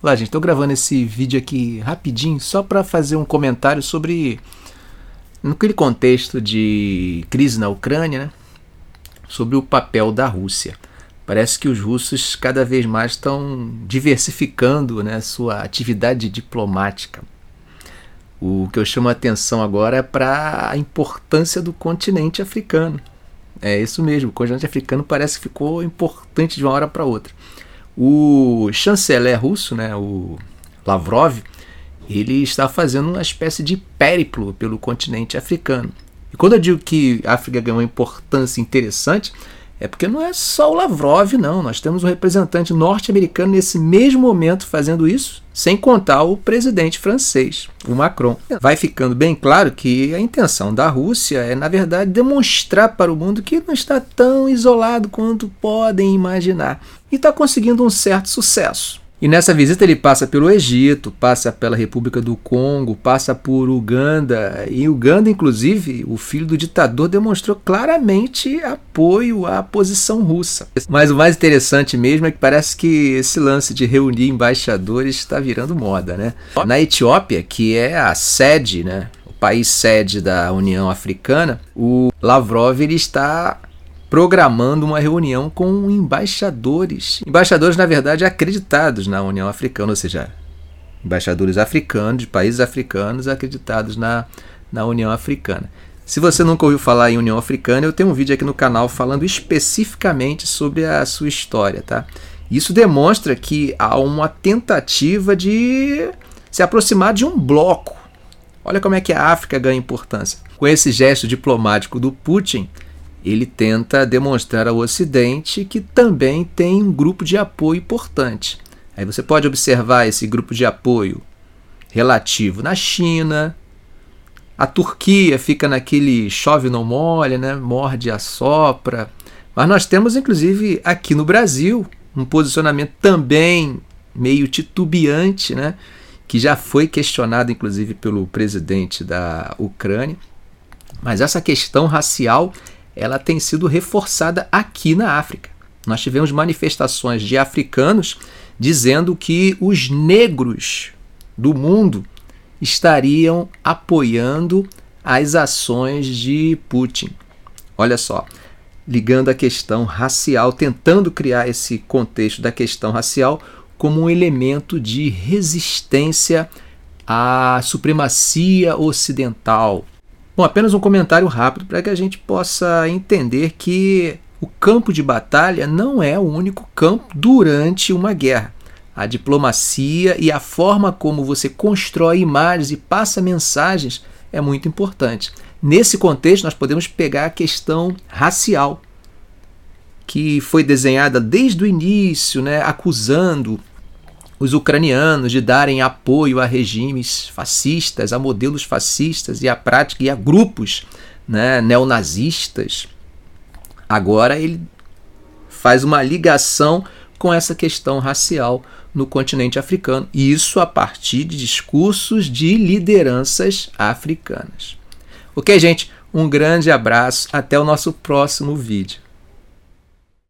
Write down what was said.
Olá, gente. Estou gravando esse vídeo aqui rapidinho só para fazer um comentário sobre naquele contexto de crise na Ucrânia, né? sobre o papel da Rússia. Parece que os russos cada vez mais estão diversificando né, sua atividade diplomática. O que eu chamo a atenção agora é para a importância do continente africano. É isso mesmo, o continente africano parece que ficou importante de uma hora para outra. O chanceler russo, né, o Lavrov, ele está fazendo uma espécie de périplo pelo continente africano. E quando eu digo que a África ganhou uma importância interessante, é porque não é só o Lavrov, não. Nós temos um representante norte-americano nesse mesmo momento fazendo isso, sem contar o presidente francês, o Macron. Vai ficando bem claro que a intenção da Rússia é, na verdade, demonstrar para o mundo que não está tão isolado quanto podem imaginar e está conseguindo um certo sucesso. E nessa visita ele passa pelo Egito, passa pela República do Congo, passa por Uganda. E Uganda, inclusive, o filho do ditador demonstrou claramente apoio à posição russa. Mas o mais interessante mesmo é que parece que esse lance de reunir embaixadores está virando moda, né? Na Etiópia, que é a sede, né, o país sede da União Africana, o Lavrov ele está programando uma reunião com embaixadores. Embaixadores, na verdade, acreditados na União Africana, ou seja, embaixadores africanos, de países africanos acreditados na, na União Africana. Se você nunca ouviu falar em União Africana, eu tenho um vídeo aqui no canal falando especificamente sobre a sua história, tá? Isso demonstra que há uma tentativa de se aproximar de um bloco. Olha como é que a África ganha importância. Com esse gesto diplomático do Putin, ele tenta demonstrar ao Ocidente que também tem um grupo de apoio importante. Aí você pode observar esse grupo de apoio relativo na China. A Turquia fica naquele chove não molha, né? morde a sopra. Mas nós temos, inclusive, aqui no Brasil, um posicionamento também meio titubeante, né? que já foi questionado, inclusive, pelo presidente da Ucrânia. Mas essa questão racial ela tem sido reforçada aqui na África. Nós tivemos manifestações de africanos dizendo que os negros do mundo estariam apoiando as ações de Putin. Olha só, ligando a questão racial, tentando criar esse contexto da questão racial como um elemento de resistência à supremacia ocidental, Bom, apenas um comentário rápido para que a gente possa entender que o campo de batalha não é o único campo durante uma guerra. A diplomacia e a forma como você constrói imagens e passa mensagens é muito importante. Nesse contexto, nós podemos pegar a questão racial, que foi desenhada desde o início, né, acusando os ucranianos de darem apoio a regimes fascistas, a modelos fascistas e a prática e a grupos né, neonazistas. Agora ele faz uma ligação com essa questão racial no continente africano, isso a partir de discursos de lideranças africanas. Ok, gente? Um grande abraço, até o nosso próximo vídeo.